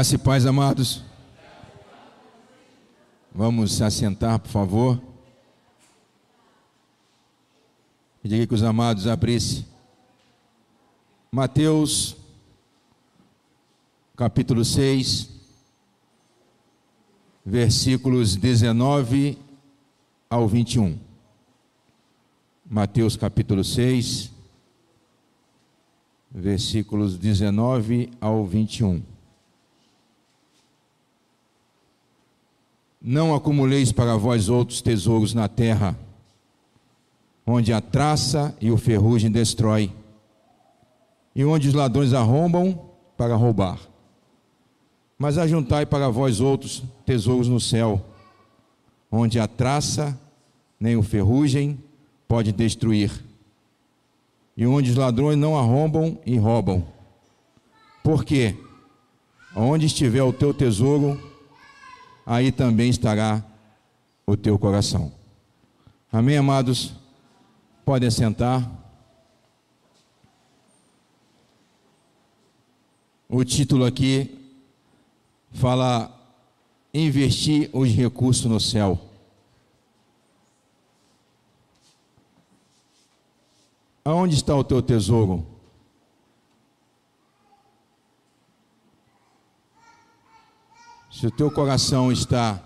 Graça e paz, amados. Vamos se assentar, por favor. Pedir que os amados abrissem. Mateus, capítulo 6, versículos 19 ao 21. Mateus, capítulo 6, versículos 19 ao 21. Não acumuleis para vós outros tesouros na terra, onde a traça e o ferrugem destrói, e onde os ladrões arrombam para roubar. Mas ajuntai para vós outros tesouros no céu, onde a traça nem o ferrugem pode destruir, e onde os ladrões não arrombam e roubam. Porque onde estiver o teu tesouro, aí também estará o teu coração. Amém, amados? Podem sentar. O título aqui fala investir os recursos no céu. Aonde está o teu tesouro? Se o teu coração está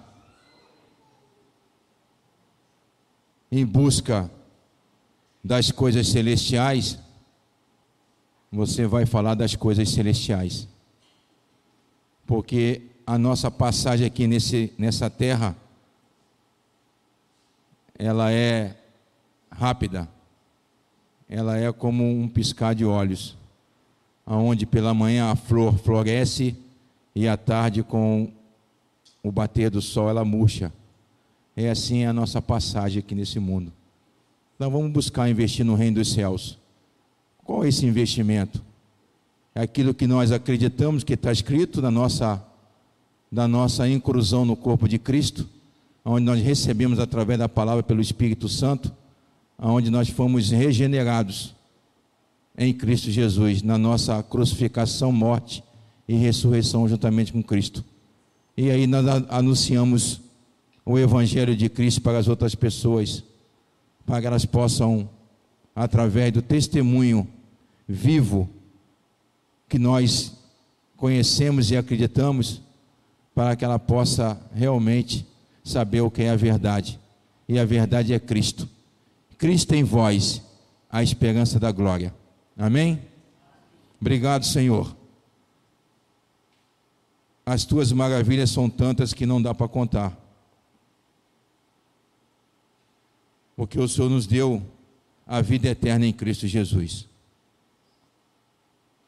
em busca das coisas celestiais, você vai falar das coisas celestiais. Porque a nossa passagem aqui nesse, nessa terra, ela é rápida, ela é como um piscar de olhos, aonde pela manhã a flor floresce e à tarde com o bater do sol ela murcha. É assim a nossa passagem aqui nesse mundo. Então vamos buscar investir no reino dos céus. Qual é esse investimento? É aquilo que nós acreditamos que está escrito na nossa, na nossa inclusão no corpo de Cristo, onde nós recebemos através da palavra pelo Espírito Santo, onde nós fomos regenerados em Cristo Jesus, na nossa crucificação, morte e ressurreição juntamente com Cristo. E aí nós anunciamos o Evangelho de Cristo para as outras pessoas, para que elas possam, através do testemunho vivo que nós conhecemos e acreditamos, para que ela possa realmente saber o que é a verdade. E a verdade é Cristo. Cristo em vós, a esperança da glória. Amém? Obrigado, Senhor as tuas maravilhas são tantas que não dá para contar. Porque o Senhor nos deu a vida eterna em Cristo Jesus.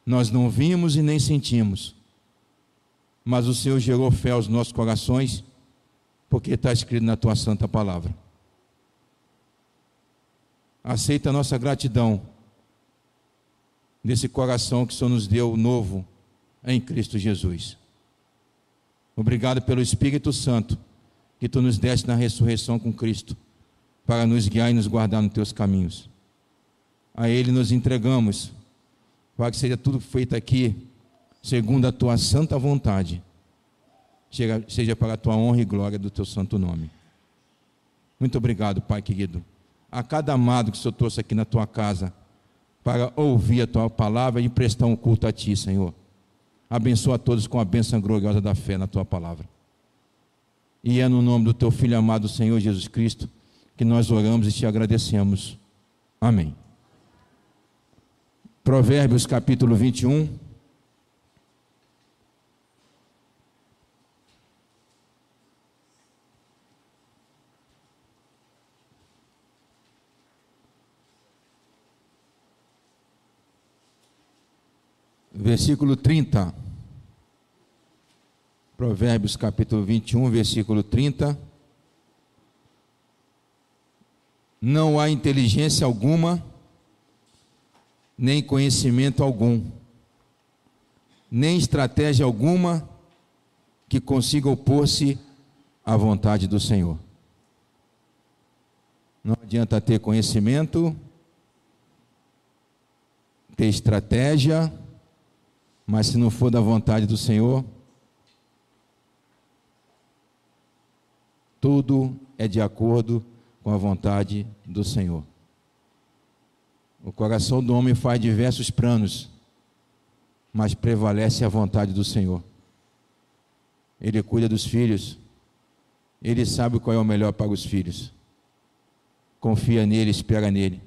Nós não vimos e nem sentimos, mas o Senhor gerou fé aos nossos corações, porque está escrito na tua santa palavra. Aceita a nossa gratidão desse coração que o Senhor nos deu novo em Cristo Jesus. Obrigado pelo Espírito Santo que tu nos deste na ressurreição com Cristo, para nos guiar e nos guardar nos teus caminhos. A Ele nos entregamos, para que seja tudo feito aqui, segundo a tua santa vontade, seja para a tua honra e glória do teu santo nome. Muito obrigado, Pai querido. A cada amado que o Senhor trouxe aqui na tua casa, para ouvir a tua palavra e prestar um culto a ti, Senhor. Abençoa todos com a bênção gloriosa da fé na tua palavra. E é no nome do teu filho amado Senhor Jesus Cristo que nós oramos e te agradecemos. Amém. Provérbios capítulo 21. Versículo 30. Provérbios capítulo 21, versículo 30. Não há inteligência alguma, nem conhecimento algum, nem estratégia alguma que consiga opor-se à vontade do Senhor. Não adianta ter conhecimento, ter estratégia, mas se não for da vontade do Senhor, tudo é de acordo com a vontade do Senhor. O coração do homem faz diversos planos, mas prevalece a vontade do Senhor. Ele cuida dos filhos, ele sabe qual é o melhor para os filhos. Confia nele, espera nele.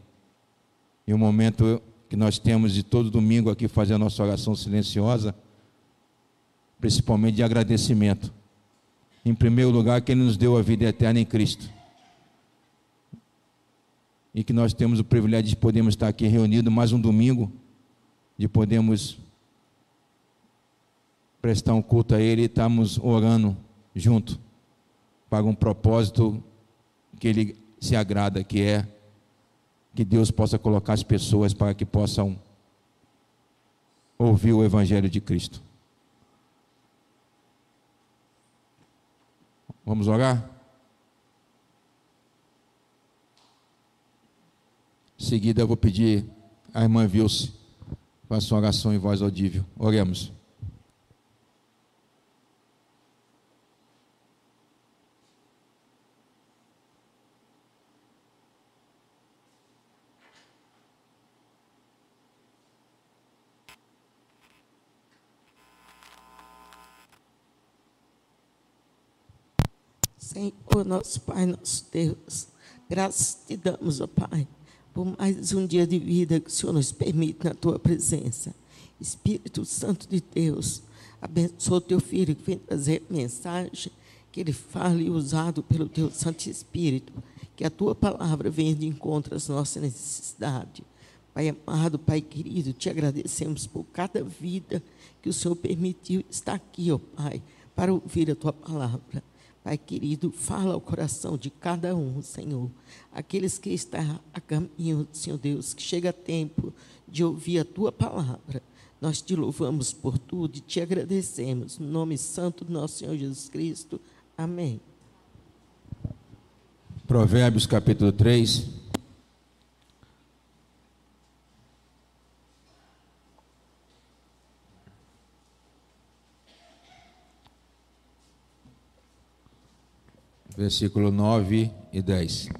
E o momento que nós temos de todo domingo aqui fazer a nossa oração silenciosa, principalmente de agradecimento. Em primeiro lugar, que Ele nos deu a vida eterna em Cristo. E que nós temos o privilégio de podermos estar aqui reunidos mais um domingo, de podermos prestar um culto a Ele e estarmos orando junto para um propósito que Ele se agrada, que é que Deus possa colocar as pessoas para que possam ouvir o Evangelho de Cristo. Vamos orar? Em seguida, eu vou pedir à irmã Vilce, faça uma oração em voz audível. Oremos. Senhor, nosso Pai, nosso Deus, graças te damos, ó Pai, por mais um dia de vida que o Senhor nos permite na tua presença. Espírito Santo de Deus, abençoa teu filho que vem trazer mensagem, que ele fale usado pelo teu Santo Espírito, que a tua palavra venha de encontro às nossas necessidades. Pai amado, Pai querido, te agradecemos por cada vida que o Senhor permitiu estar aqui, ó Pai, para ouvir a tua palavra. Pai querido, fala ao coração de cada um, Senhor. Aqueles que estão a caminho, Senhor Deus, que chega tempo de ouvir a tua palavra. Nós te louvamos por tudo e te agradecemos. No nome santo do nosso Senhor Jesus Cristo. Amém. Provérbios capítulo 3. Versículo 9 e 10.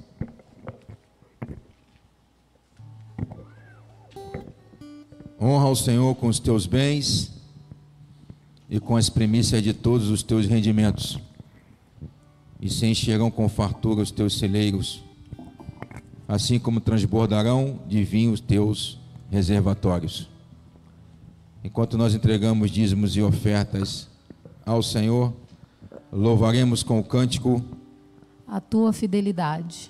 Honra o Senhor com os teus bens e com as primícias de todos os teus rendimentos, e se encherão com fartura os teus celeiros, assim como transbordarão de vinho os teus reservatórios. Enquanto nós entregamos dízimos e ofertas ao Senhor, louvaremos com o cântico a tua fidelidade.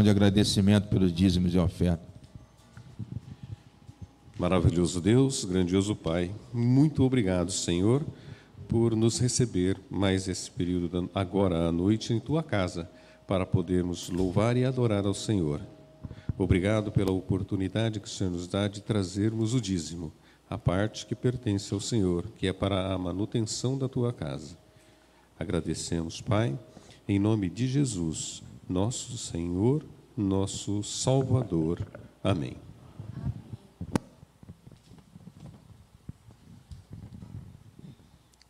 De agradecimento pelos dízimos e ofertas. Maravilhoso Deus, grandioso Pai, muito obrigado, Senhor, por nos receber mais esse período, agora à noite, em tua casa, para podermos louvar e adorar ao Senhor. Obrigado pela oportunidade que o Senhor nos dá de trazermos o dízimo, a parte que pertence ao Senhor, que é para a manutenção da tua casa. Agradecemos, Pai, em nome de Jesus, nosso Senhor, nosso Salvador. Amém.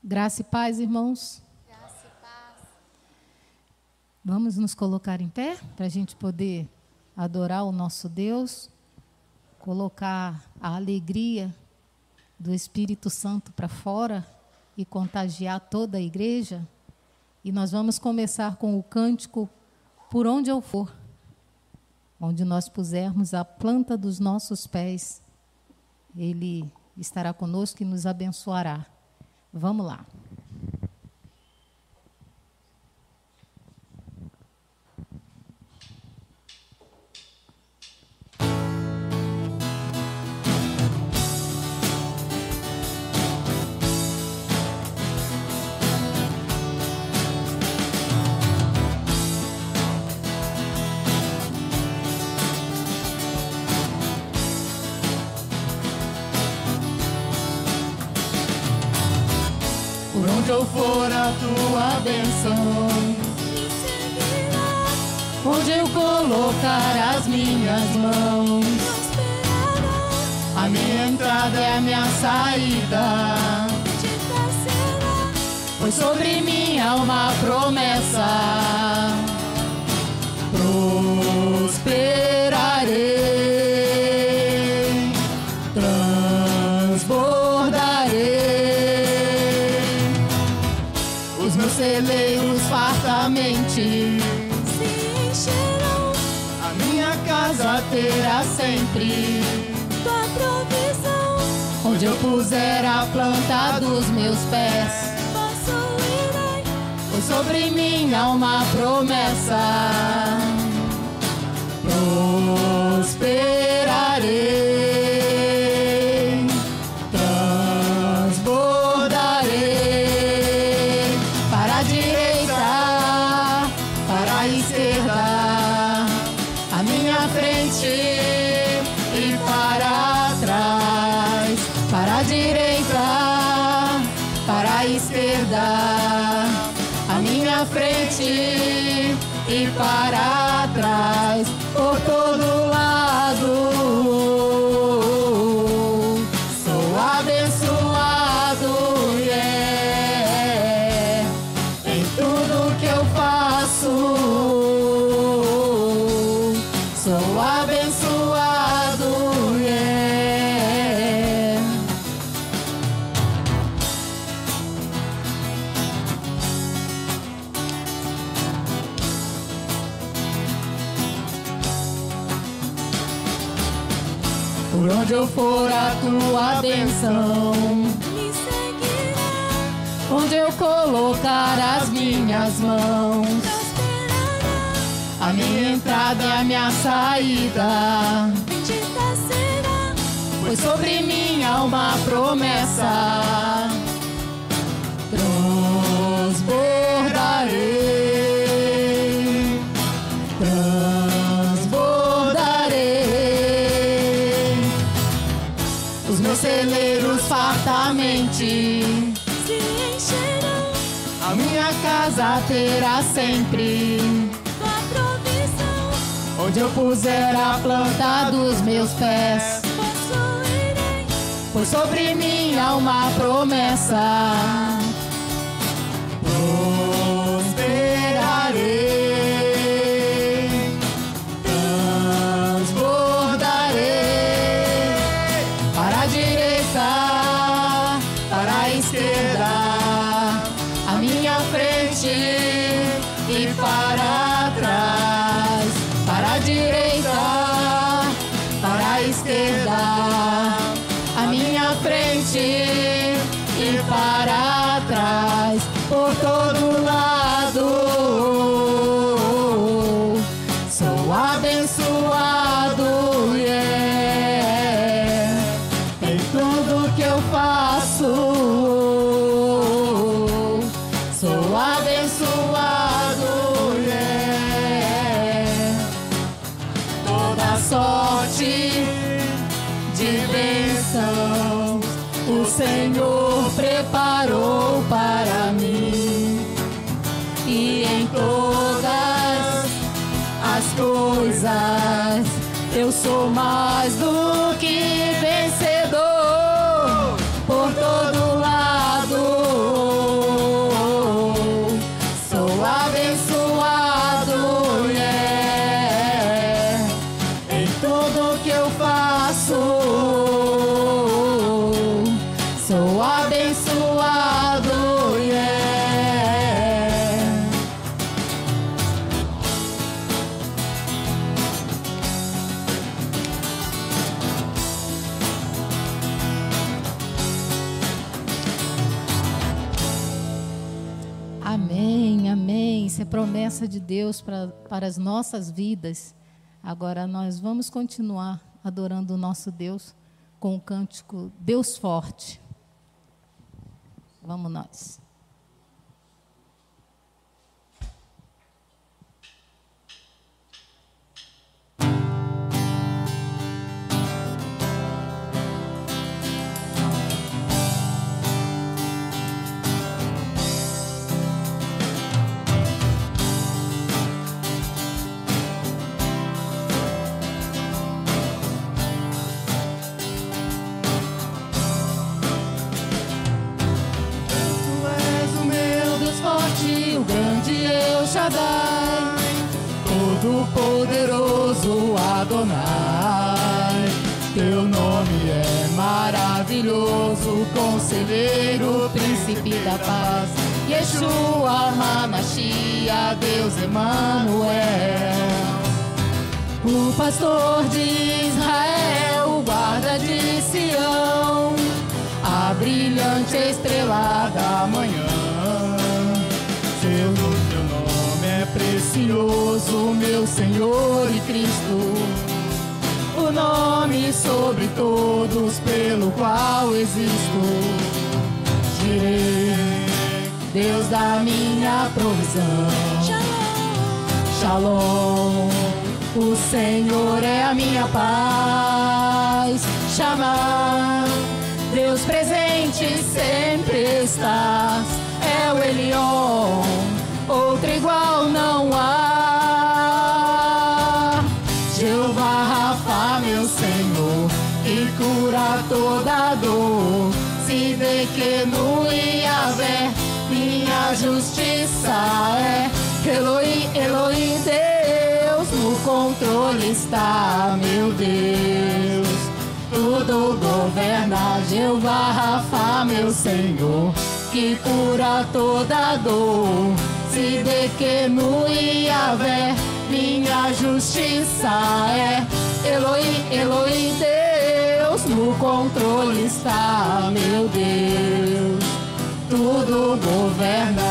Graça e paz, irmãos. Vamos nos colocar em pé para a gente poder adorar o nosso Deus, colocar a alegria do Espírito Santo para fora e contagiar toda a igreja. E nós vamos começar com o cântico Por onde eu for, onde nós pusermos a planta dos nossos pés, Ele estará conosco e nos abençoará. Vamos lá. Há uma promessa. Prosperarei. Transbordarei os meus celeiros fartamente se encherão. A minha casa terá sempre tua provisão. Onde eu puser a planta dos meus pés, sobre mim há uma promessa. As minhas mãos, a minha entrada e a minha saída. Pois sobre mim há uma promessa. Transbordarei transbordarei os meus celeiros fartamente casa terá sempre tua provisão. Onde eu puser a planta dos meus pés, possuirei. Pois sobre mim há uma promessa. Deus pra, para as nossas vidas. Agora nós vamos continuar adorando o nosso Deus com o cântico Deus Forte. Vamos nós. Shaddai, todo poderoso Adonai. Teu nome é maravilhoso, conselheiro, príncipe da paz. Yeshua Hamashia, Deus Emanuel. O pastor de precioso, meu Senhor e Cristo. O nome sobre todos pelo qual existo. Jireh, Deus da minha provisão. Shalom. O Senhor é a minha paz. Chamar, Deus presente sempre estás. É o Elion, outro igual não há. Jeová Rafa, meu Senhor, que cura toda dor. Se vê que no Iavé minha justiça é. Eloí, Eloí, Deus, no controle está, meu Deus. Tudo governa, Jeová Rafa, meu Senhor, que cura toda dor. No Iavé minha justiça é. Eloí, Eloí, Deus, no controle está, meu Deus. Tudo governa.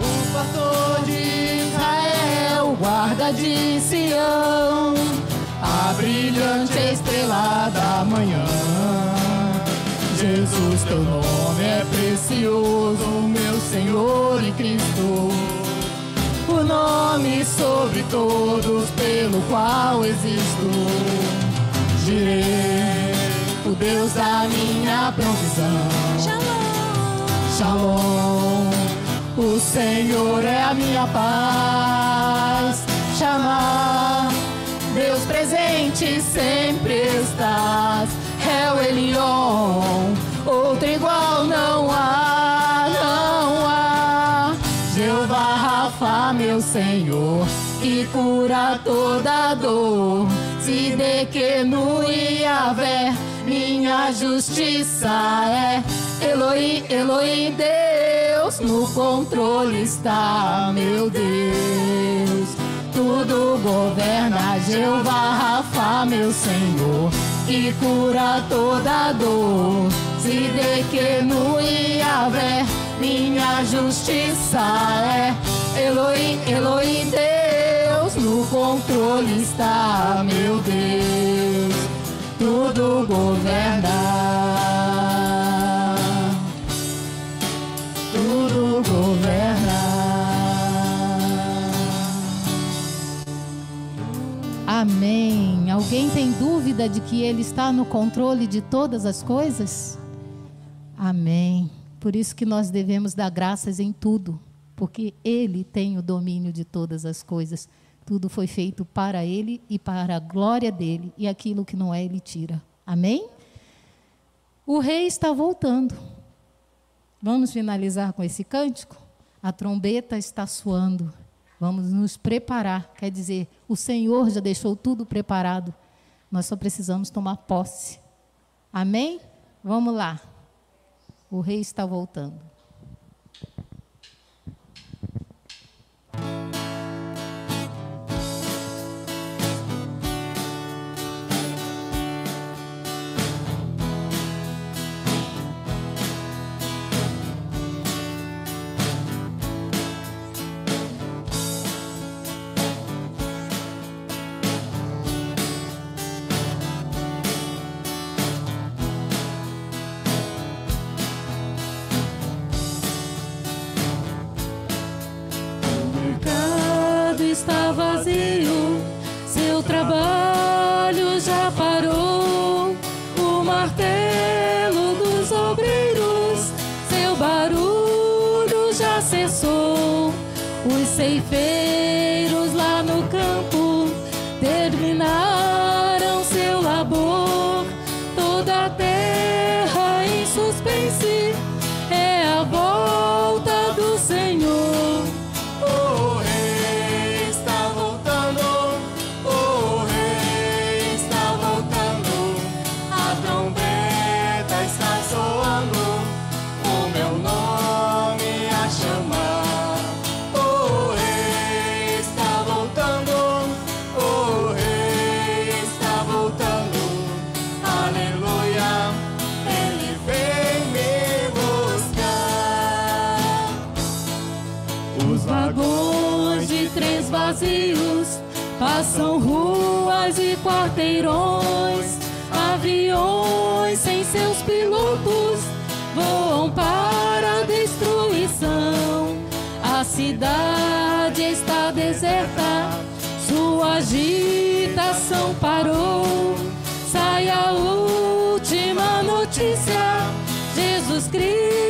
O pastor de Israel, guarda de Sião, a brilhante estrela da manhã. Jesus, teu nome é precioso, meu Senhor e Cristo. O nome sobre todos pelo qual existo. Jireh, o Deus da minha provisão. Shalom. O Senhor é a minha paz. Chamar, Deus presente sempre estás. É Elion, outro igual não há, não há. Jeová Rafa, meu Senhor, que cura toda dor. Se de que no Iavé minha justiça é. Eloí, Eloí, Deus, no controle está, meu Deus. Tudo governa, Jeová Rafa, meu Senhor, que cura toda dor. Se de que no Iavé minha justiça é. Eloí, Eloí, Deus, no controle está, meu Deus. Tudo governa. Tudo governa. Amém. Alguém tem dúvida de que Ele está no controle de todas as coisas? Amém. Por isso que nós devemos dar graças em tudo, porque Ele tem o domínio de todas as coisas. Tudo foi feito para Ele e para a glória dele, e aquilo que não é, Ele tira. Amém? O rei está voltando. Vamos finalizar com esse cântico? A trombeta está soando Vamos nos preparar, quer dizer, o Senhor já deixou tudo preparado. Nós só precisamos tomar posse. Amém? Vamos lá. O rei está voltando. Quarteirões, aviões sem seus pilotos voam para a destruição. A cidade está deserta, sua agitação parou. Sai a última notícia: Jesus Cristo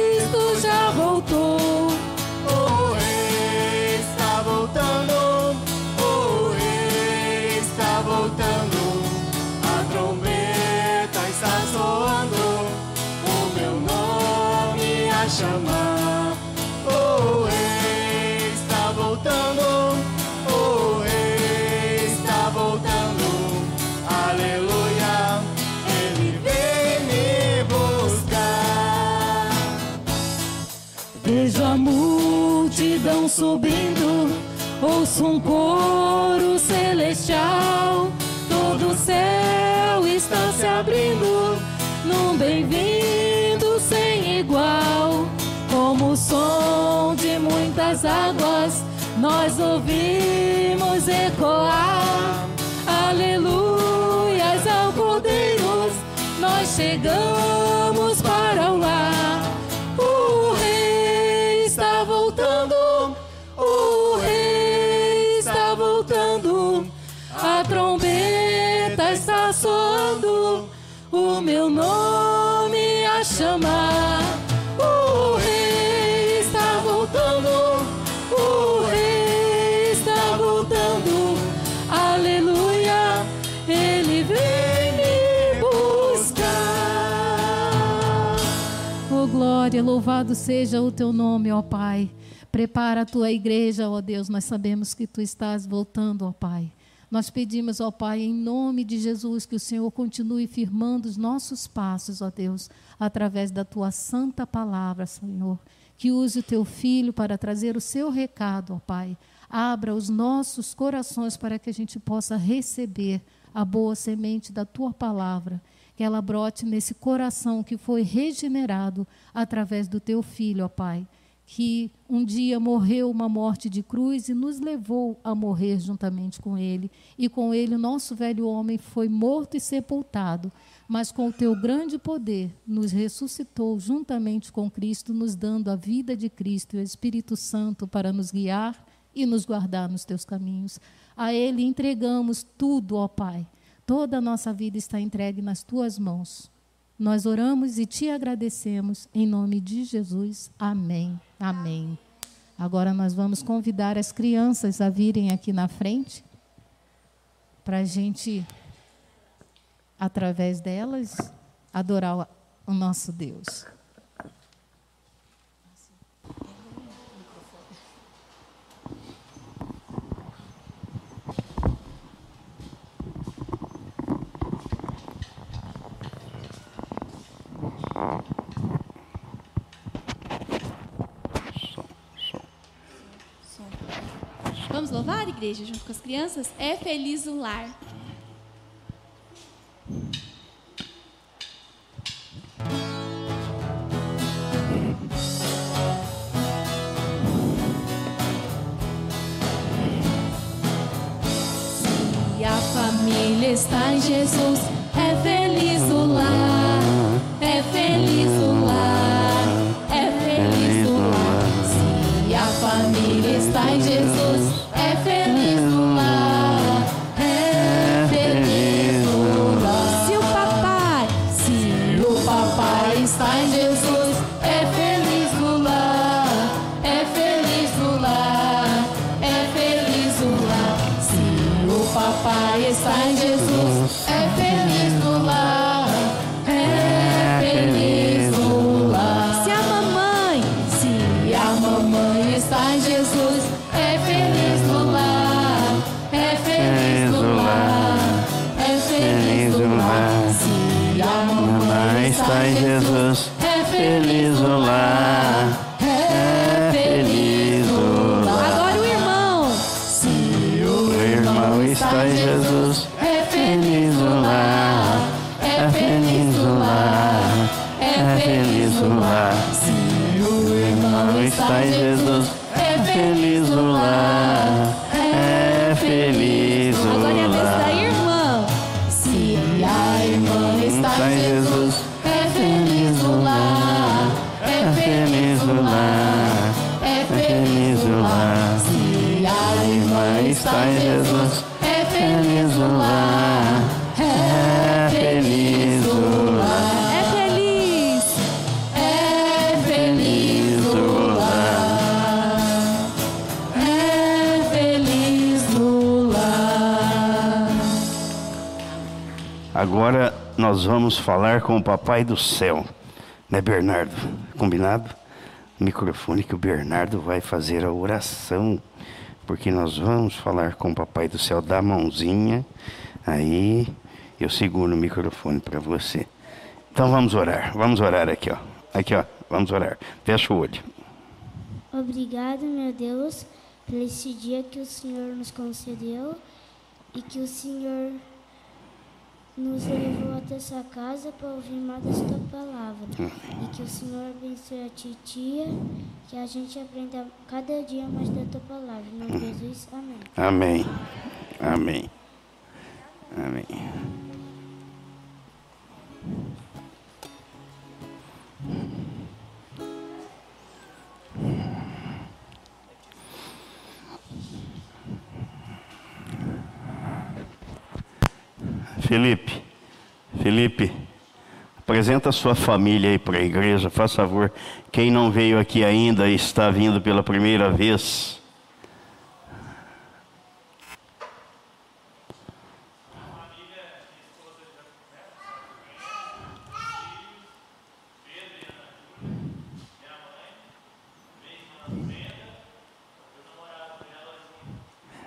subindo, ouço um coro celestial. Todo o céu está se abrindo num bem-vindo sem igual como o som de muitas águas, nós ouvimos ecoar. Aleluias ao Cordeiro, nós chegamos nome a chamar. O Rei glória, louvado seja o teu nome, ó Pai. Prepara a tua igreja, ó Deus, nós sabemos que tu estás voltando, ó Pai. Nós pedimos, ó Pai, em nome de Jesus, que o Senhor continue firmando os nossos passos, ó Deus, através da tua santa palavra, Senhor. Que use o teu filho para trazer o seu recado, ó Pai. Abra os nossos corações para que a gente possa receber a boa semente da tua palavra que ela brote nesse coração que foi regenerado através do teu filho, ó Pai, que um dia morreu uma morte de cruz e nos levou a morrer juntamente com ele, e com ele o nosso velho homem foi morto e sepultado, mas com o teu grande poder nos ressuscitou juntamente com Cristo, nos dando a vida de Cristo e o Espírito Santo para nos guiar e nos guardar nos teus caminhos. A ele entregamos tudo, ó Pai Toda a nossa vida está entregue nas tuas mãos. Nós oramos e te agradecemos em nome de Jesus. Amém. Amém. Agora nós vamos convidar as crianças a virem aqui na frente para a gente, através delas, adorar o nosso Deus. Vamos louvar, igreja, junto com as crianças? É feliz o lar. Se a família está em Jesus, é feliz está Jesus, vamos falar com o Papai do Céu, né, Bernardo? Combinado? Microfone que o Bernardo vai fazer a oração, porque nós vamos falar com o Papai do Céu da mãozinha. Aí eu seguro o microfone para você. Então vamos orar, vamos orar aqui, ó. Aqui, ó, vamos orar. Fecha o olho. Obrigado, meu Deus, por esse dia que o Senhor nos concedeu e que o Senhor nos levou até essa casa para ouvir mais da tua palavra. E que o Senhor abençoe a titia, que a gente aprenda cada dia mais da tua palavra. Em nome de Jesus, amém. Amém. Amém. Amém. Felipe, Felipe, apresenta sua família aí para a igreja, faz favor. Quem não veio aqui ainda e está vindo pela primeira vez,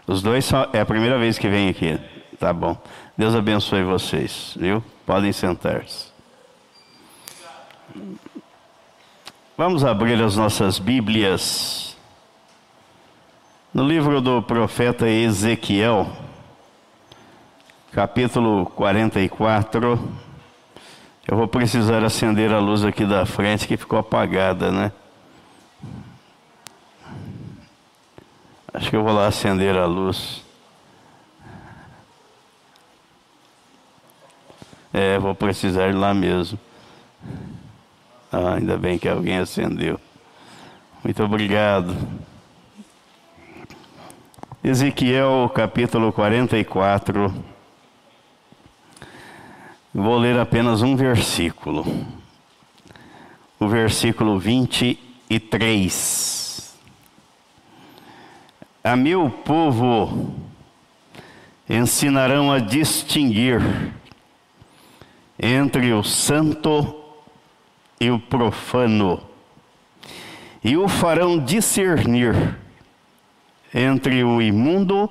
Os dois são, é a primeira vez que vem aqui. Tá bom. Deus abençoe vocês, viu? Podem sentar-se. Vamos abrir as nossas Bíblias no livro do profeta Ezequiel, capítulo 44. Eu vou precisar acender a luz aqui da frente que ficou apagada, né? Acho que eu vou lá acender a luz. É, vou precisar ir lá mesmo. Ah, ainda bem que alguém acendeu. Muito obrigado. Ezequiel capítulo 44. Vou ler apenas um versículo. O versículo 23. A meu povo ensinarão a distinguir entre o santo e o profano, e o farão discernir entre o imundo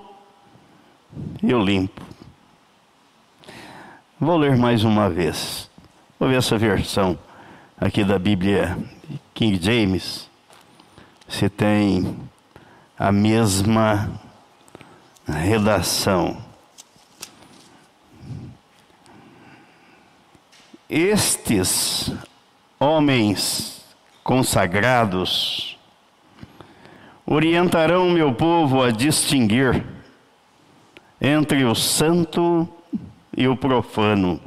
e o limpo. Vou ler mais uma vez. Vou ver essa versão aqui da Bíblia King James. Se tem a mesma redação. Estes homens consagrados orientarão meu povo a distinguir entre o santo e o profano,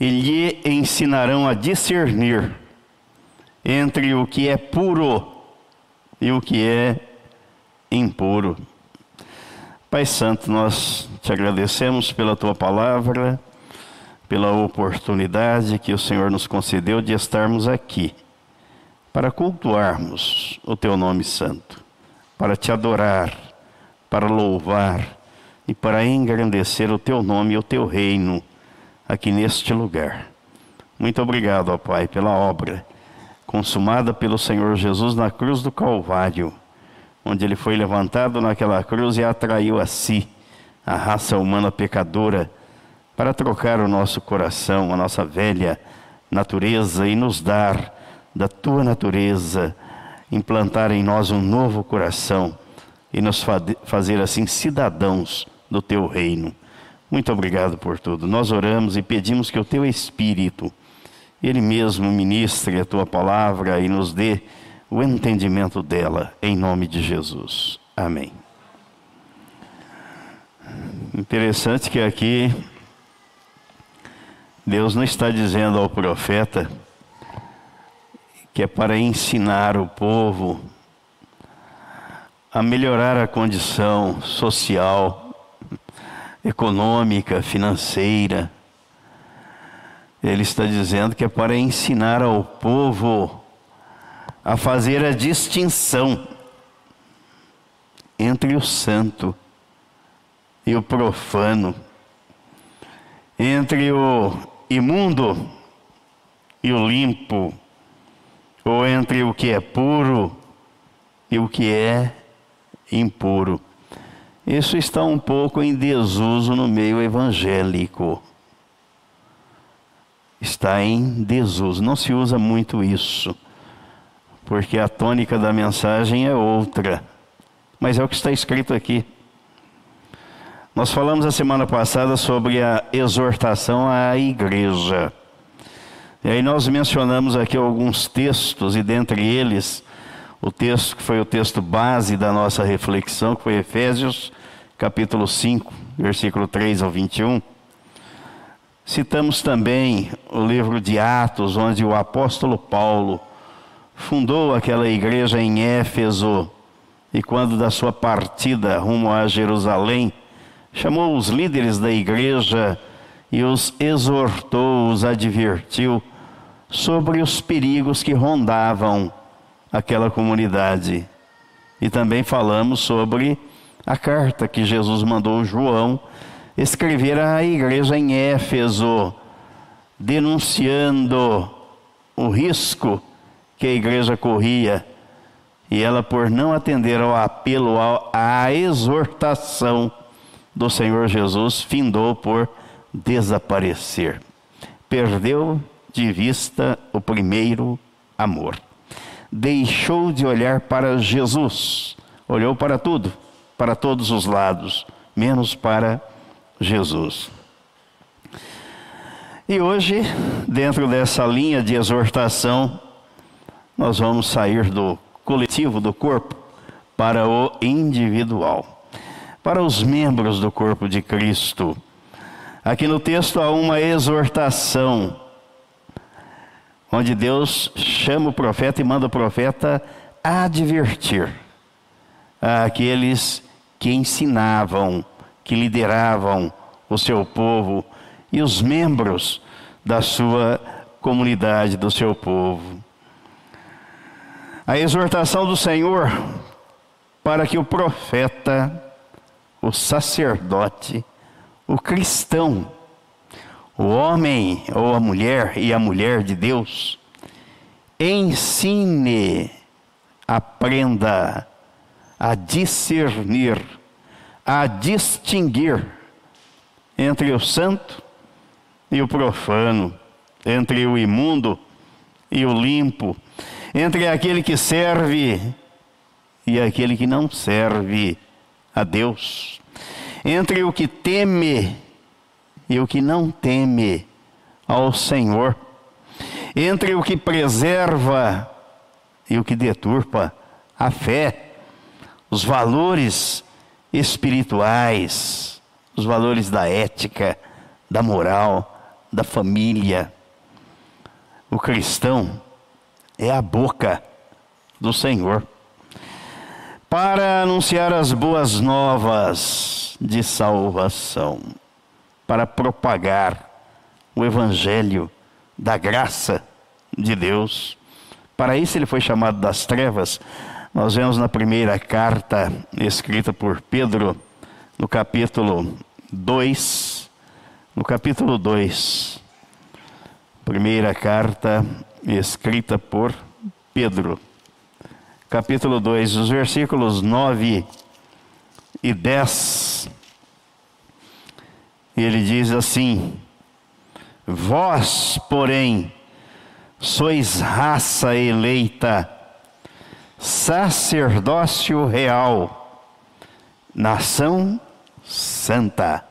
e lhe ensinarão a discernir entre o que é puro e o que é impuro. Pai Santo, nós te agradecemos pela tua palavra, pela oportunidade que o Senhor nos concedeu de estarmos aqui para cultuarmos o teu nome santo, para te adorar, para louvar e para engrandecer o teu nome e o teu reino aqui neste lugar. Muito obrigado, ó Pai, pela obra consumada pelo Senhor Jesus na cruz do Calvário, onde ele foi levantado naquela cruz e atraiu a si a raça humana pecadora para trocar o nosso coração, a nossa velha natureza e nos dar da tua natureza, implantar em nós um novo coração e nos fazer assim cidadãos do teu reino. Muito obrigado por tudo. Nós oramos e pedimos que o teu Espírito, ele mesmo ministre a tua palavra e nos dê o entendimento dela, em nome de Jesus. Amém. Interessante que aqui Deus não está dizendo ao profeta que é para ensinar o povo a melhorar a condição social, econômica, financeira. Ele está dizendo que é para ensinar ao povo a fazer a distinção entre o santo e o profano, entre o imundo e o limpo ou entre o que é puro e o que é impuro. Isso está um pouco em desuso no meio evangélico. Está em desuso, não se usa muito isso, porque a tônica da mensagem é outra, mas é o que está escrito aqui. Nós falamos a semana passada sobre a exortação à igreja. E aí nós mencionamos aqui alguns textos, e dentre eles, o texto que foi o texto base da nossa reflexão, que foi Efésios, capítulo 5, versículo 3 ao 21. Citamos também o livro de Atos, onde o apóstolo Paulo fundou aquela igreja em Éfeso, e quando da sua partida rumo a Jerusalém, chamou os líderes da igreja e os exortou, os advertiu sobre os perigos que rondavam aquela comunidade. E também falamos sobre a carta que Jesus mandou João escrever à igreja em Éfeso, denunciando o risco que a igreja corria. E ela, por não atender ao apelo, à exortação do Senhor Jesus, findou por desaparecer. Perdeu de vista o primeiro amor. Deixou de olhar para Jesus, olhou para tudo, para todos os lados, menos para Jesus. E hoje, dentro dessa linha de exortação, nós vamos sair do coletivo do corpo para o individual, para os membros do corpo de Cristo. Aqui no texto há uma exortação onde Deus chama o profeta e manda o profeta advertir aqueles que ensinavam, que lideravam o seu povo e os membros da sua comunidade, do seu povo. A exortação do Senhor para que o profeta, o sacerdote, o cristão, o homem ou a mulher e a mulher de Deus, ensine, aprenda a discernir, a distinguir entre o santo e o profano, entre o imundo e o limpo, entre aquele que serve e aquele que não serve a Deus, entre o que teme e o que não teme ao Senhor, entre o que preserva e o que deturpa a fé, os valores espirituais, os valores da ética, da moral, da família. O cristão é a boca do Senhor para anunciar as boas novas de salvação, para propagar o evangelho da graça de Deus. Para isso ele foi chamado das trevas. Nós vemos na primeira carta escrita por Pedro, no capítulo 2, no capítulo 2, primeira carta escrita por Pedro capítulo 2, os versículos 9 e 10. Ele diz assim: Vós, porém, sois raça eleita, sacerdócio real, nação santa,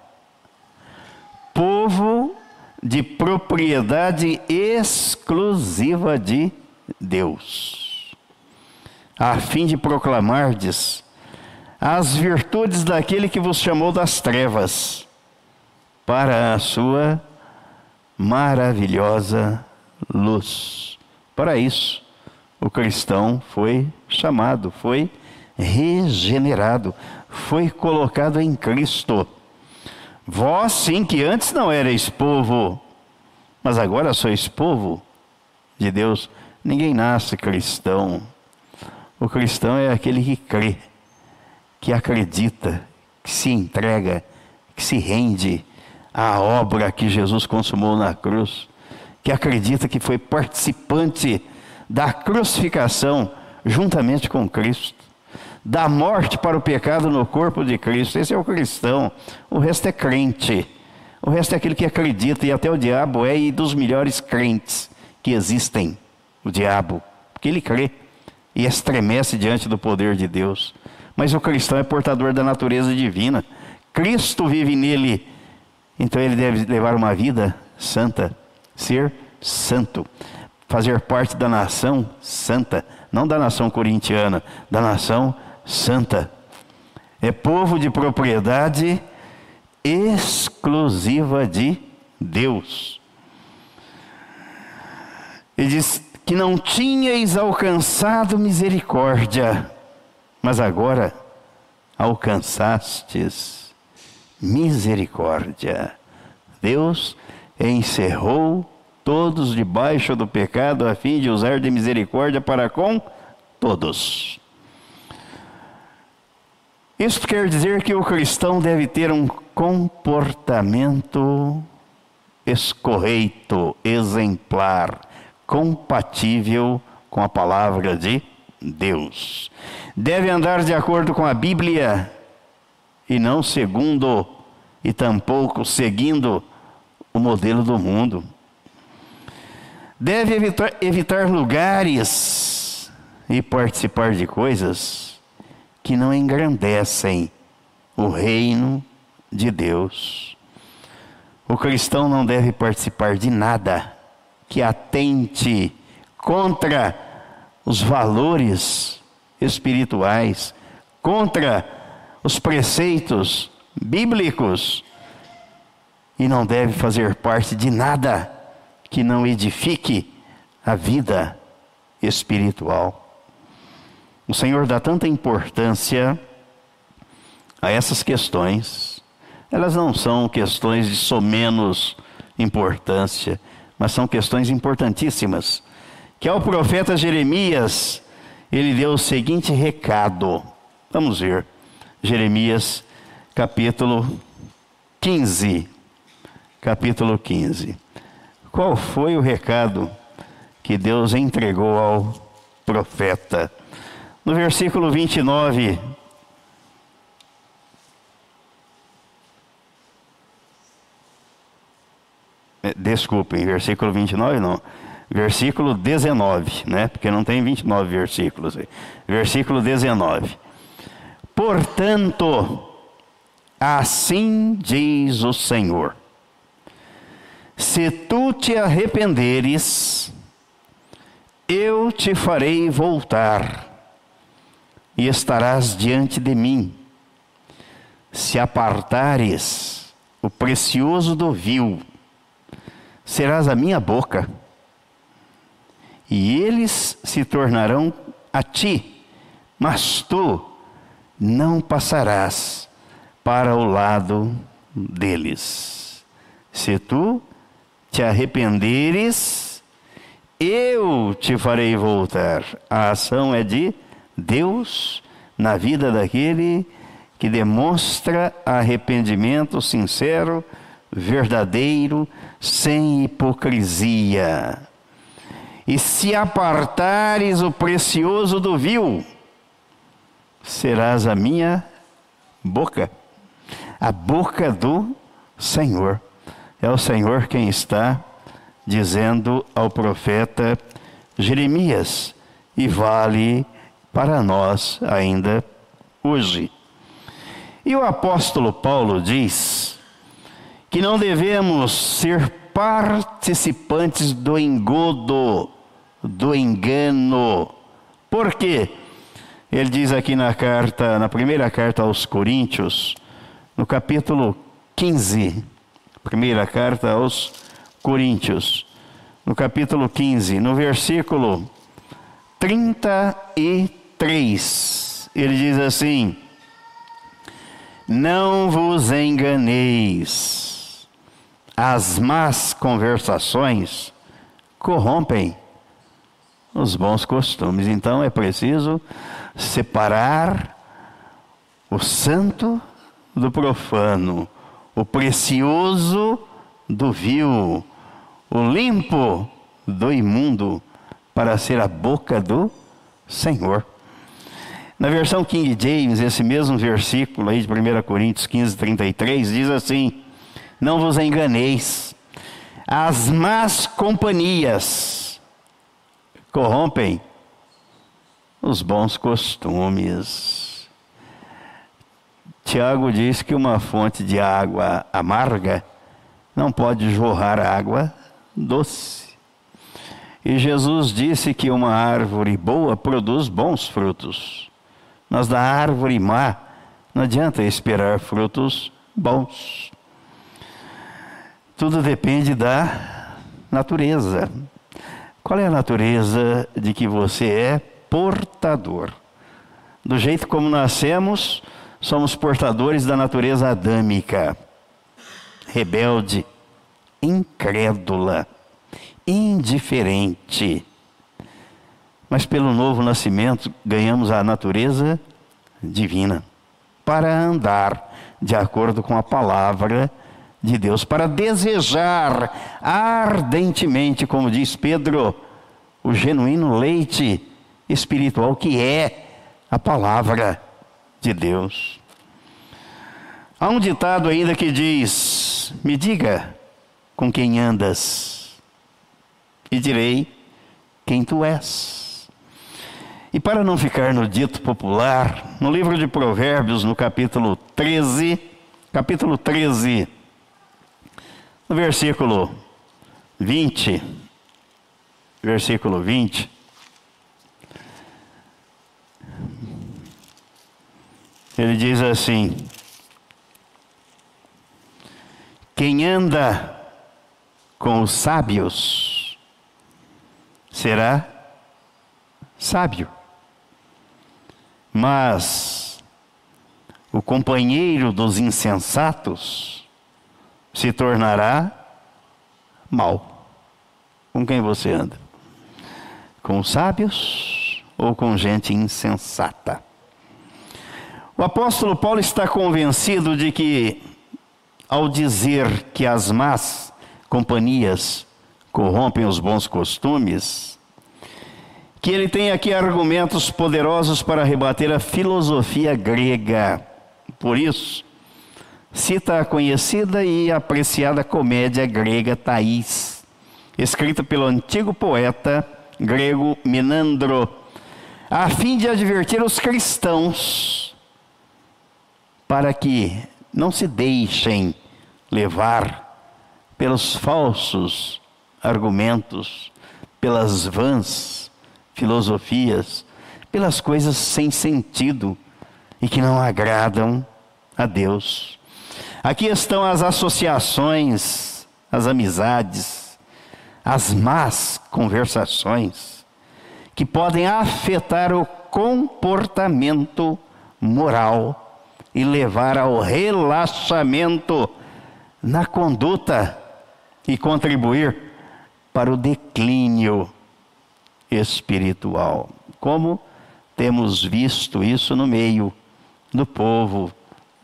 povo de propriedade exclusiva de Deus a fim de proclamardes as virtudes daquele que vos chamou das trevas para a sua maravilhosa luz. Para isso, o cristão foi chamado, foi regenerado, foi colocado em Cristo. Vós, sim, que antes não erais povo, mas agora sois povo de Deus. Ninguém nasce cristão, o cristão é aquele que crê, que acredita, que se entrega, que se rende à obra que Jesus consumou na cruz, que acredita que foi participante da crucificação juntamente com Cristo, da morte para o pecado no corpo de Cristo. Esse é o cristão. O resto é crente. O resto é aquele que acredita, e até o diabo é e dos melhores crentes que existem. O diabo, porque ele crê e estremece diante do poder de Deus. Mas o cristão é portador da natureza divina. Cristo vive nele. Então ele deve levar uma vida santa, ser santo, fazer parte da nação santa, não da nação corintiana, da nação santa. É povo de propriedade exclusiva de Deus. Ele diz: que não tinhais alcançado misericórdia, mas agora alcançastes misericórdia. Deus encerrou todos debaixo do pecado a fim de usar de misericórdia para com todos. Isso quer dizer que o cristão deve ter um comportamento escorreito, exemplar compatível com a palavra de Deus. Deve andar de acordo com a Bíblia e não segundo e tampouco seguindo o modelo do mundo. Deve evitar, evitar lugares e participar de coisas que não engrandecem o reino de Deus. O cristão não deve participar de nada que atente contra os valores espirituais, contra os preceitos bíblicos e não deve fazer parte de nada que não edifique a vida espiritual. O Senhor dá tanta importância a essas questões. Elas não são questões de somenos importância mas são questões importantíssimas. Que ao profeta Jeremias, ele deu o seguinte recado. Vamos ver. Jeremias, capítulo 15. Capítulo 15. Qual foi o recado que Deus entregou ao profeta? No versículo 29, É, desculpem, versículo 29 não. Versículo 19, né? Porque não tem 29 versículos. Versículo 19. Portanto, assim diz o Senhor: se tu te arrependeres, eu te farei voltar e estarás diante de mim. Se apartares o precioso do vil, serás a minha boca, e eles se tornarão a ti, mas tu não passarás para o lado deles. Se tu te arrependeres, eu te farei voltar. A ação é de Deus na vida daquele que demonstra arrependimento sincero, verdadeiro, sem hipocrisia. E se apartares o precioso do vil, serás a minha boca, a boca do Senhor. É o Senhor quem está dizendo ao profeta Jeremias, e vale para nós ainda hoje. E o apóstolo Paulo diz que não devemos ser participantes do engodo, do engano. Por quê? Ele diz aqui na carta, na primeira carta aos Coríntios, no capítulo 15, primeira carta aos Coríntios, no capítulo 15, no versículo 33, ele diz assim: Não vos enganeis, as más conversações corrompem os bons costumes. Então é preciso separar o santo do profano, o precioso do vil, o limpo do imundo, para ser a boca do Senhor. Na versão King James, esse mesmo versículo aí de 1 Coríntios 15, 33, diz assim: Não vos enganeis, as más companhias corrompem os bons costumes. Tiago diz que uma fonte de água amarga não pode jorrar água doce. E Jesus disse que uma árvore boa produz bons frutos, mas da árvore má não adianta esperar frutos bons. Tudo depende da natureza. Qual é a natureza de que você é portador. Do jeito como nascemos, somos portadores da natureza adâmica, rebelde, incrédula, indiferente. Mas pelo novo nascimento ganhamos a natureza divina para andar de acordo com a palavra de Deus, para desejar ardentemente, como diz Pedro, o genuíno leite espiritual que é a palavra de Deus. Há um ditado ainda que diz: Me diga com quem andas, e direi quem tu és. E para não ficar no dito popular, no livro de Provérbios, no capítulo 13, capítulo 13, no versículo 20, versículo 20, Ele diz assim: Quem anda com os sábios será sábio, mas o companheiro dos insensatos se tornará mal. Com quem você anda? Com os sábios ou com gente insensata? O apóstolo Paulo está convencido de que, ao dizer que as más companhias corrompem os bons costumes, que ele tem aqui argumentos poderosos para rebater a filosofia grega. Por isso, cita a conhecida e apreciada comédia grega Thais, escrita pelo antigo poeta grego Menandro, a fim de advertir os cristãos para que não se deixem levar pelos falsos argumentos, pelas vãs filosofias, pelas coisas sem sentido e que não agradam a Deus. Aqui estão as associações, as amizades, as más conversações, que podem afetar o comportamento moral e levar ao relaxamento na conduta e contribuir para o declínio espiritual. Como temos visto isso no meio do povo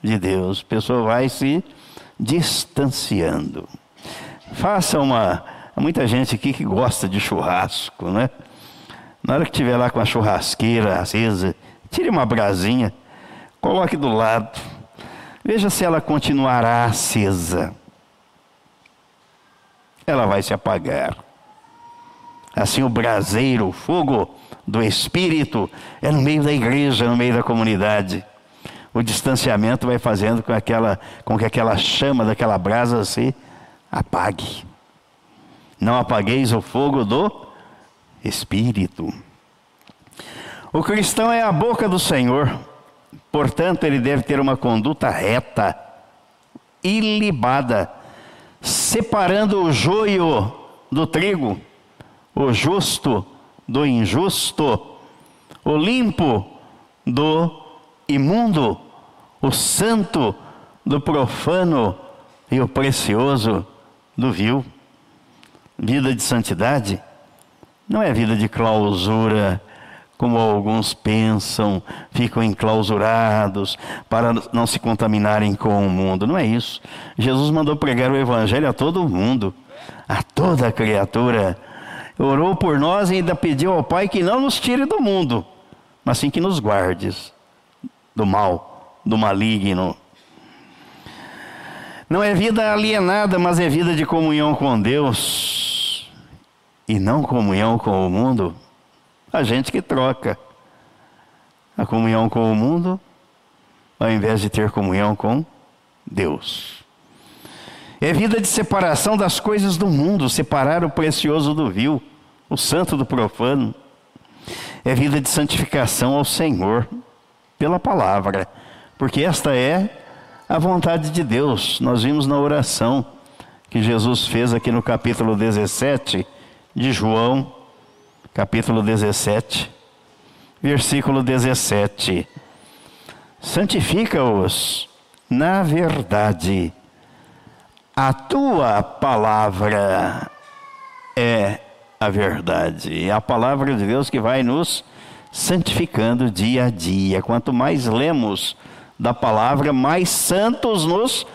de Deus. A pessoa vai se distanciando. Faça uma. Há muita gente aqui que gosta de churrasco, né? Na hora que estiver lá com a churrasqueira acesa, tire uma brasinha, coloque do lado. Veja se ela continuará acesa. Ela vai se apagar. Assim, o braseiro, o fogo do Espírito, é no meio da igreja, no meio da comunidade o distanciamento vai fazendo com, aquela, com que aquela chama daquela brasa se apague. Não apagueis o fogo do Espírito. O cristão é a boca do Senhor, portanto, ele deve ter uma conduta reta, ilibada, separando o joio do trigo, o justo do injusto, o limpo do imundo, o santo do profano e o precioso do vil. Vida de santidade não é vida de clausura, como alguns pensam, ficam enclausurados para não se contaminarem com o mundo. Não é isso. Jesus mandou pregar o evangelho a todo mundo, a toda criatura. Orou por nós e ainda pediu ao Pai que não nos tire do mundo, mas sim que nos guardes do mal, do maligno. Não é vida alienada, mas é vida de comunhão com Deus e não comunhão com o mundo. A gente que troca a comunhão com o mundo ao invés de ter comunhão com Deus. É vida de separação das coisas do mundo, separar o precioso do vil, o santo do profano. É vida de santificação ao Senhor pela palavra, porque esta é a vontade de Deus. Nós vimos na oração que Jesus fez aqui no capítulo 17 de João, capítulo 17, versículo 17. Santifica-os na verdade. A tua palavra é a verdade. É a palavra de Deus que vai nos santificando dia a dia. Quanto mais lemos da palavra, mais santos nos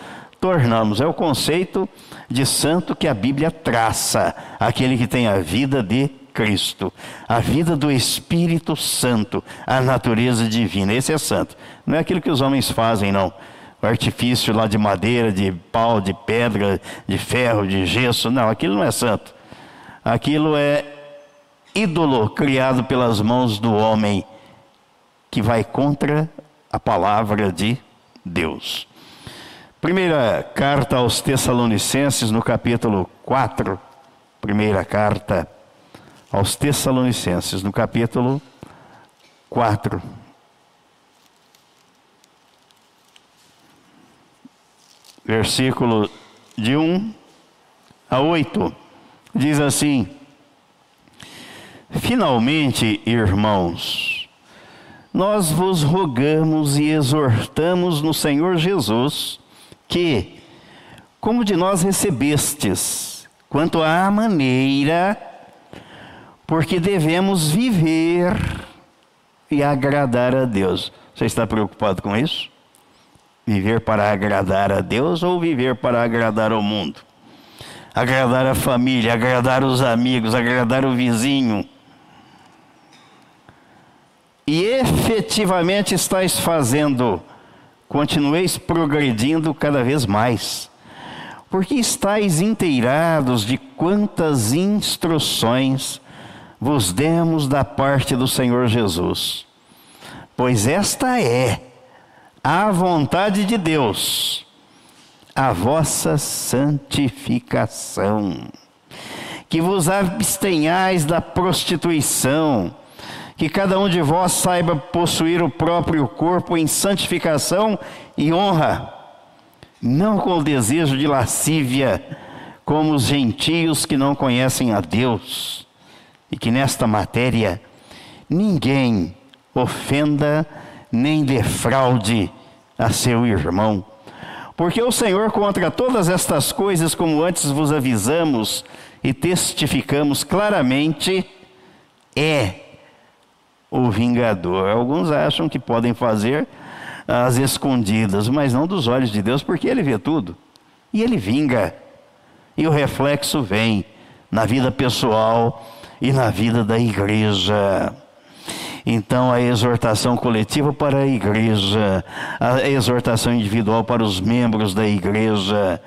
tornamos. É o conceito de santo que a Bíblia traça, aquele que tem a vida de Cristo, a vida do Espírito Santo, a natureza divina. Esse é santo. Não é aquilo que os homens fazem, não. O artifício lá de madeira, de pau, de pedra, de ferro, de gesso. Não, aquilo não é santo. Aquilo é ídolo criado pelas mãos do homem, que vai contra a palavra de Deus. Primeira carta aos Tessalonicenses, no capítulo 4. Primeira carta aos Tessalonicenses, no capítulo 4. Versículo de 1 a 8. Diz assim: Finalmente, irmãos, nós vos rogamos e exortamos no Senhor Jesus que, como de nós recebestes, quanto à maneira, porque devemos viver e agradar a Deus. Você está preocupado com isso? Viver para agradar a Deus ou viver para agradar ao mundo? Agradar a família, agradar os amigos, agradar o vizinho e efetivamente estáis fazendo, continueis progredindo cada vez mais, porque estáis inteirados de quantas instruções vos demos da parte do Senhor Jesus. Pois esta é a vontade de Deus, a vossa santificação. Que vos abstenhais da prostituição, que cada um de vós saiba possuir o próprio corpo em santificação e honra, não com o desejo de lascívia, como os gentios que não conhecem a Deus, e que nesta matéria ninguém ofenda nem defraude a seu irmão. Porque o Senhor, contra todas estas coisas, como antes vos avisamos e testificamos claramente, é o vingador. Alguns acham que podem fazer as escondidas, mas não dos olhos de Deus, porque Ele vê tudo. E Ele vinga. E o reflexo vem na vida pessoal e na vida da igreja. Então, a exortação coletiva para a igreja, a exortação individual para os membros da igreja.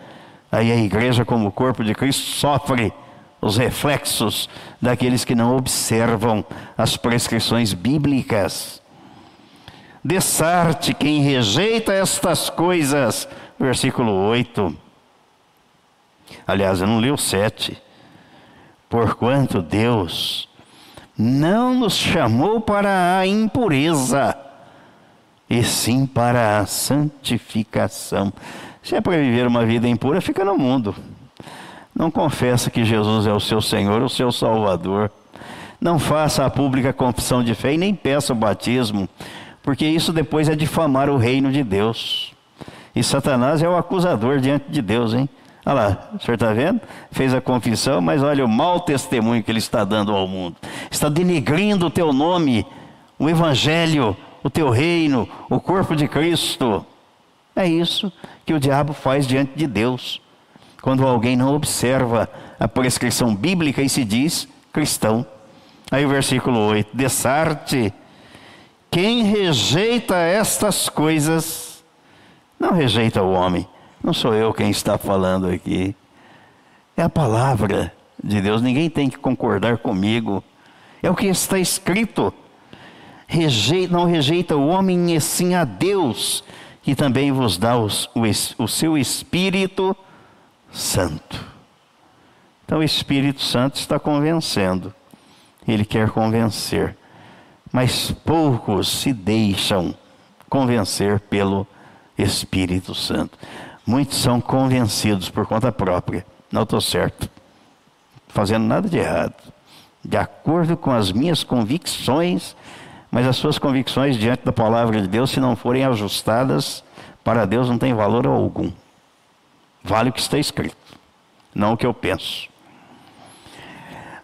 Aí a igreja, como corpo de Cristo, sofre os reflexos daqueles que não observam as prescrições bíblicas. Dessarte quem rejeita estas coisas, versículo 8. Aliás, eu não li o 7. Porquanto Deus não nos chamou para a impureza, e sim para a santificação. Se é para viver uma vida impura, fica no mundo. Não confessa que Jesus é o seu Senhor, o seu Salvador. Não faça a pública confissão de fé e nem peça o batismo, porque isso depois é difamar o reino de Deus. E Satanás é o acusador diante de Deus, hein? Olha lá, o senhor está vendo? Fez a confissão, mas olha o mau testemunho que ele está dando ao mundo. Está denegrindo o teu nome, o Evangelho, o teu reino, o corpo de Cristo. É isso que o diabo faz diante de Deus. Quando alguém não observa a prescrição bíblica e se diz cristão. Aí o versículo 8: Dessarte, quem rejeita estas coisas, não rejeita o homem não sou eu quem está falando aqui. É a palavra de Deus. Ninguém tem que concordar comigo. É o que está escrito. Rejeita, não rejeita o homem e sim a Deus, que também vos dá os, o, o seu Espírito Santo. Então o Espírito Santo está convencendo. Ele quer convencer. Mas poucos se deixam convencer pelo Espírito Santo. Muitos são convencidos por conta própria. Não estou certo. Fazendo nada de errado. De acordo com as minhas convicções, mas as suas convicções diante da palavra de Deus, se não forem ajustadas, para Deus não tem valor algum. Vale o que está escrito, não o que eu penso.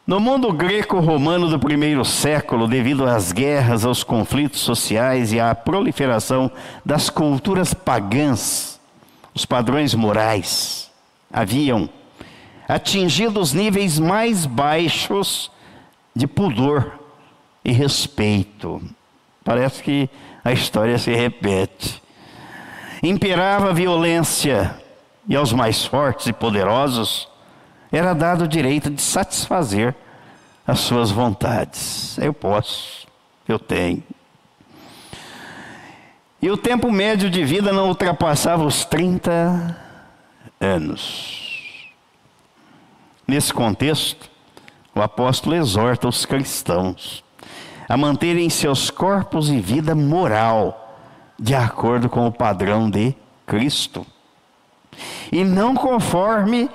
No mundo greco-romano do primeiro século, devido às guerras, aos conflitos sociais e à proliferação das culturas pagãs, os padrões morais haviam atingido os níveis mais baixos de pudor e respeito. Parece que a história se repete. Imperava a violência, e aos mais fortes e poderosos era dado o direito de satisfazer as suas vontades. Eu posso, eu tenho. E o tempo médio de vida não ultrapassava os 30 anos. Nesse contexto, o apóstolo exorta os cristãos a manterem seus corpos e vida moral de acordo com o padrão de Cristo. E não conforme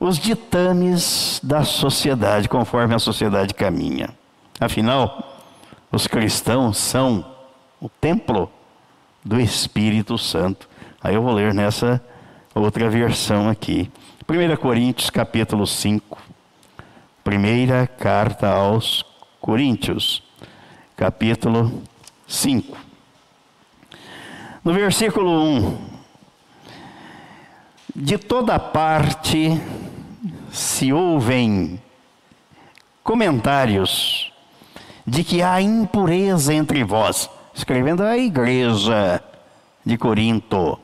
os ditames da sociedade, conforme a sociedade caminha. Afinal, os cristãos são o templo do Espírito Santo. Aí eu vou ler nessa outra versão aqui. 1 Coríntios capítulo 5. Primeira carta aos Coríntios, capítulo 5. No versículo 1. De toda parte se ouvem comentários de que há impureza entre vós escrevendo à igreja de Corinto.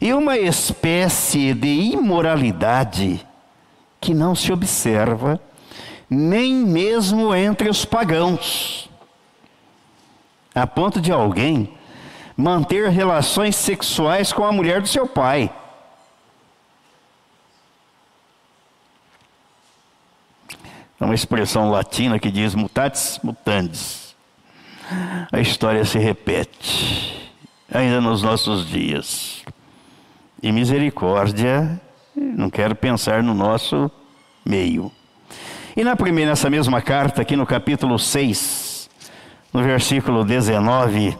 E uma espécie de imoralidade que não se observa nem mesmo entre os pagãos, a ponto de alguém manter relações sexuais com a mulher do seu pai. É uma expressão latina que diz mutatis mutandis. A história se repete, ainda nos nossos dias. E misericórdia, não quero pensar no nosso meio. E na primeira, nessa mesma carta, aqui no capítulo 6, no versículo 19,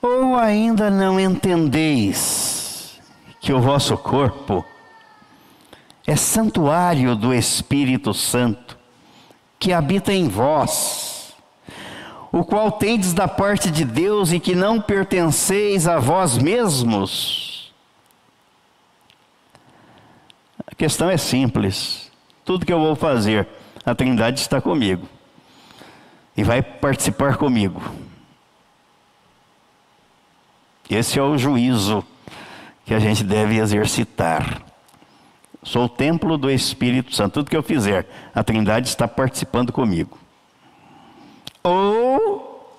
ou ainda não entendeis que o vosso corpo é santuário do Espírito Santo, que habita em vós, o qual tendes da parte de Deus e que não pertenceis a vós mesmos. A questão é simples. Tudo que eu vou fazer, a Trindade está comigo e vai participar comigo. Esse é o juízo que a gente deve exercitar. Sou o templo do Espírito Santo. Tudo que eu fizer, a Trindade está participando comigo. Ou,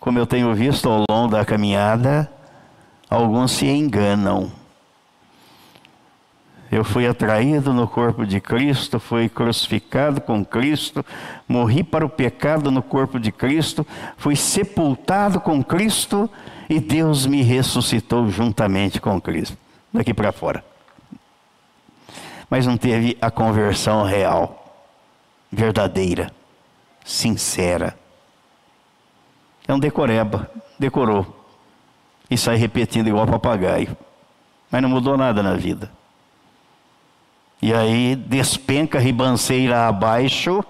como eu tenho visto ao longo da caminhada, alguns se enganam. Eu fui atraído no corpo de Cristo, fui crucificado com Cristo, morri para o pecado no corpo de Cristo, fui sepultado com Cristo e Deus me ressuscitou juntamente com Cristo. Daqui para fora mas não teve a conversão real, verdadeira, sincera. É um decoreba, decorou. E sai repetindo igual papagaio. Mas não mudou nada na vida. E aí despenca ribanceira abaixo.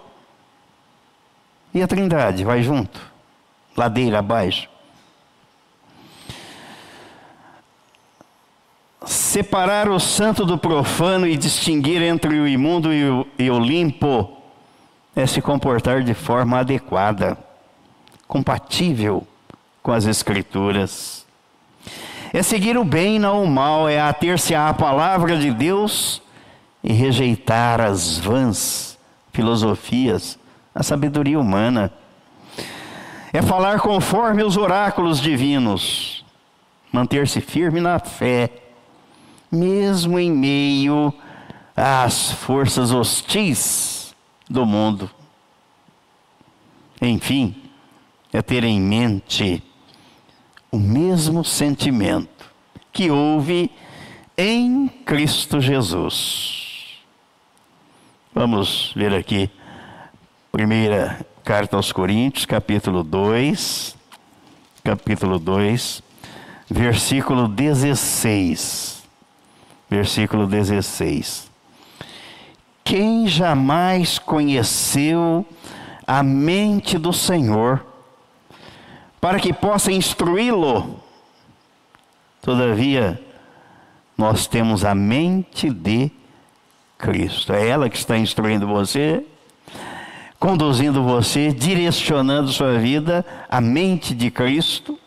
E a trindade vai junto. Ladeira abaixo. Separar o santo do profano e distinguir entre o imundo e o, e o limpo é se comportar de forma adequada, compatível com as Escrituras. É seguir o bem e não o mal, é ater-se à palavra de Deus e rejeitar as vãs filosofias, a sabedoria humana. É falar conforme os oráculos divinos, manter-se firme na fé mesmo em meio às forças hostis do mundo. Enfim, é ter em mente o mesmo sentimento que houve em Cristo Jesus. Vamos ver aqui, primeira carta aos Coríntios, capítulo 2, capítulo 2, versículo 16 versículo 16. Quem jamais conheceu a mente do Senhor, para que possa instruí-lo? Todavia, nós temos a mente de Cristo. É ela que está instruindo você, conduzindo você, direcionando sua vida, a mente de Cristo.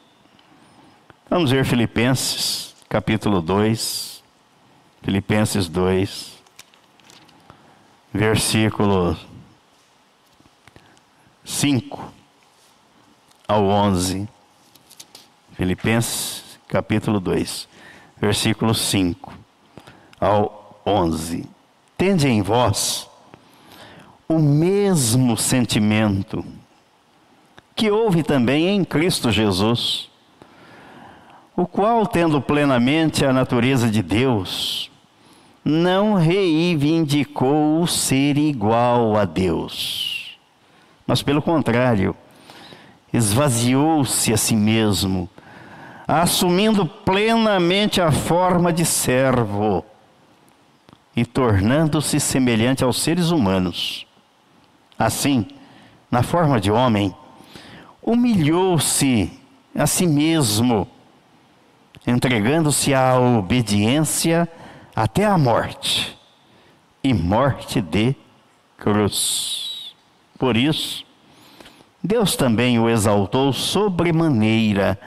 Vamos ver Filipenses, capítulo 2. Filipenses 2, versículo 5 ao 11. Filipenses capítulo 2, versículo 5 ao 11. Tende em vós o mesmo sentimento que houve também em Cristo Jesus, o qual, tendo plenamente a natureza de Deus, não reivindicou ser igual a Deus, mas pelo contrário, esvaziou-se a si mesmo, assumindo plenamente a forma de servo e tornando-se semelhante aos seres humanos. Assim, na forma de homem, humilhou-se a si mesmo, entregando-se à obediência até a morte e morte de cruz. Por isso, Deus também o exaltou sobremaneira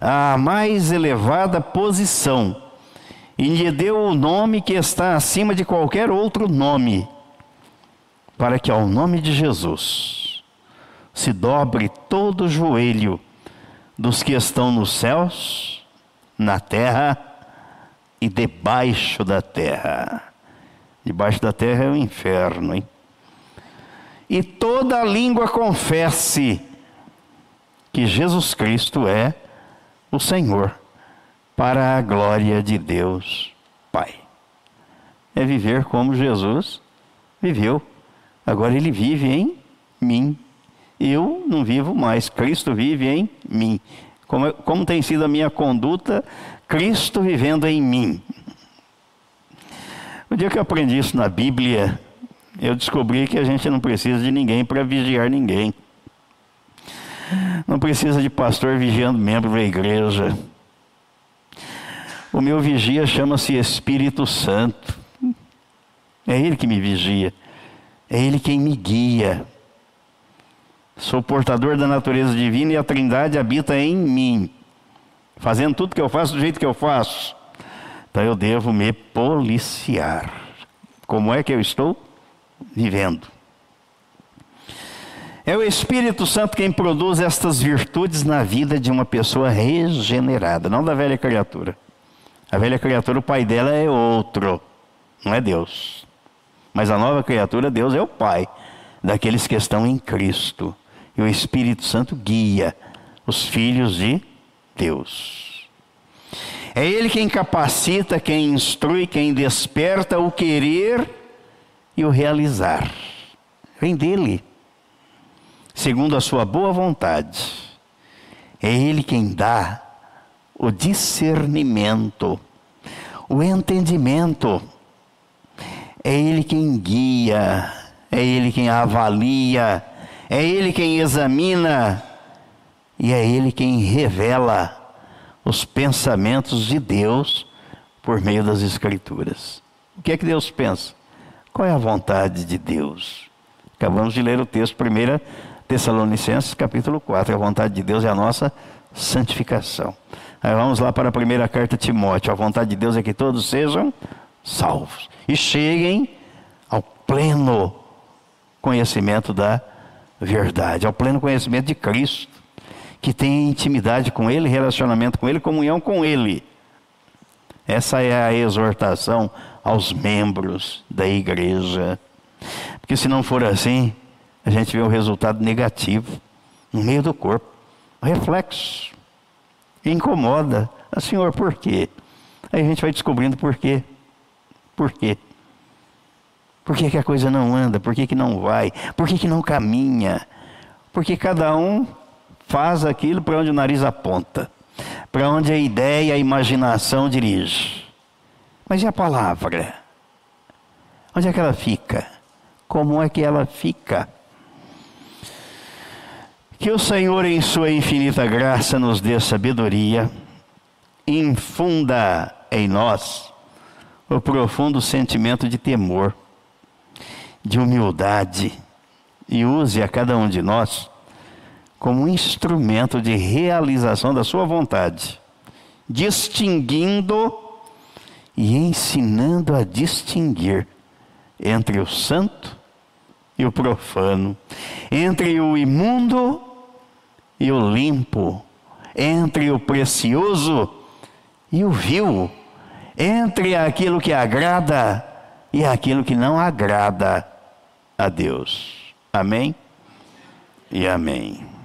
à mais elevada posição e lhe deu o nome que está acima de qualquer outro nome, para que ao nome de Jesus se dobre todo o joelho dos que estão nos céus, na terra e debaixo da terra. Debaixo da terra é o inferno, hein? E toda língua confesse que Jesus Cristo é o Senhor, para a glória de Deus Pai. É viver como Jesus viveu. Agora ele vive em mim. Eu não vivo mais, Cristo vive em mim. Como, como tem sido a minha conduta, Cristo vivendo em mim. O dia que eu aprendi isso na Bíblia, eu descobri que a gente não precisa de ninguém para vigiar ninguém. Não precisa de pastor vigiando membro da igreja. O meu vigia chama-se Espírito Santo. É Ele que me vigia. É Ele quem me guia. Sou portador da natureza divina e a Trindade habita em mim, fazendo tudo que eu faço do jeito que eu faço. Então eu devo me policiar. Como é que eu estou vivendo? É o Espírito Santo quem produz estas virtudes na vida de uma pessoa regenerada, não da velha criatura. A velha criatura, o pai dela é outro, não é Deus. Mas a nova criatura, Deus é o pai daqueles que estão em Cristo. E o Espírito Santo guia os filhos de Deus. É Ele quem capacita, quem instrui, quem desperta o querer e o realizar. Vem dele segundo a sua boa vontade. É Ele quem dá o discernimento, o entendimento. É Ele quem guia, é Ele quem avalia, é Ele quem examina e é Ele quem revela os pensamentos de Deus por meio das Escrituras. O que é que Deus pensa? Qual é a vontade de Deus? Acabamos de ler o texto, primeira Tessalonicenses capítulo 4. A vontade de Deus é a nossa santificação. Aí vamos lá para a primeira carta a Timóteo. A vontade de Deus é que todos sejam salvos e cheguem ao pleno conhecimento da verdade, ao pleno conhecimento de Cristo, que tem intimidade com Ele, relacionamento com Ele, comunhão com Ele. Essa é a exortação aos membros da igreja. Porque se não for assim, a gente vê o resultado negativo no meio do corpo. Reflexo. Incomoda. Ah, senhor, por quê? Aí a gente vai descobrindo por quê. Por quê? Por que, que a coisa não anda? Por que, que não vai? Por que, que não caminha? Porque cada um faz aquilo para onde o nariz aponta, para onde a ideia, a imaginação dirige. Mas e a palavra? Onde é que ela fica? Como é que ela fica? Que o Senhor, em Sua infinita graça, nos dê sabedoria, infunda em nós o profundo sentimento de temor, de humildade, e use a cada um de nós como um instrumento de realização da Sua vontade, distinguindo e ensinando a distinguir entre o santo e o profano, entre o imundo e o limpo, entre o precioso e o vil, entre aquilo que agrada e aquilo que não agrada a Deus. Amém? E amém.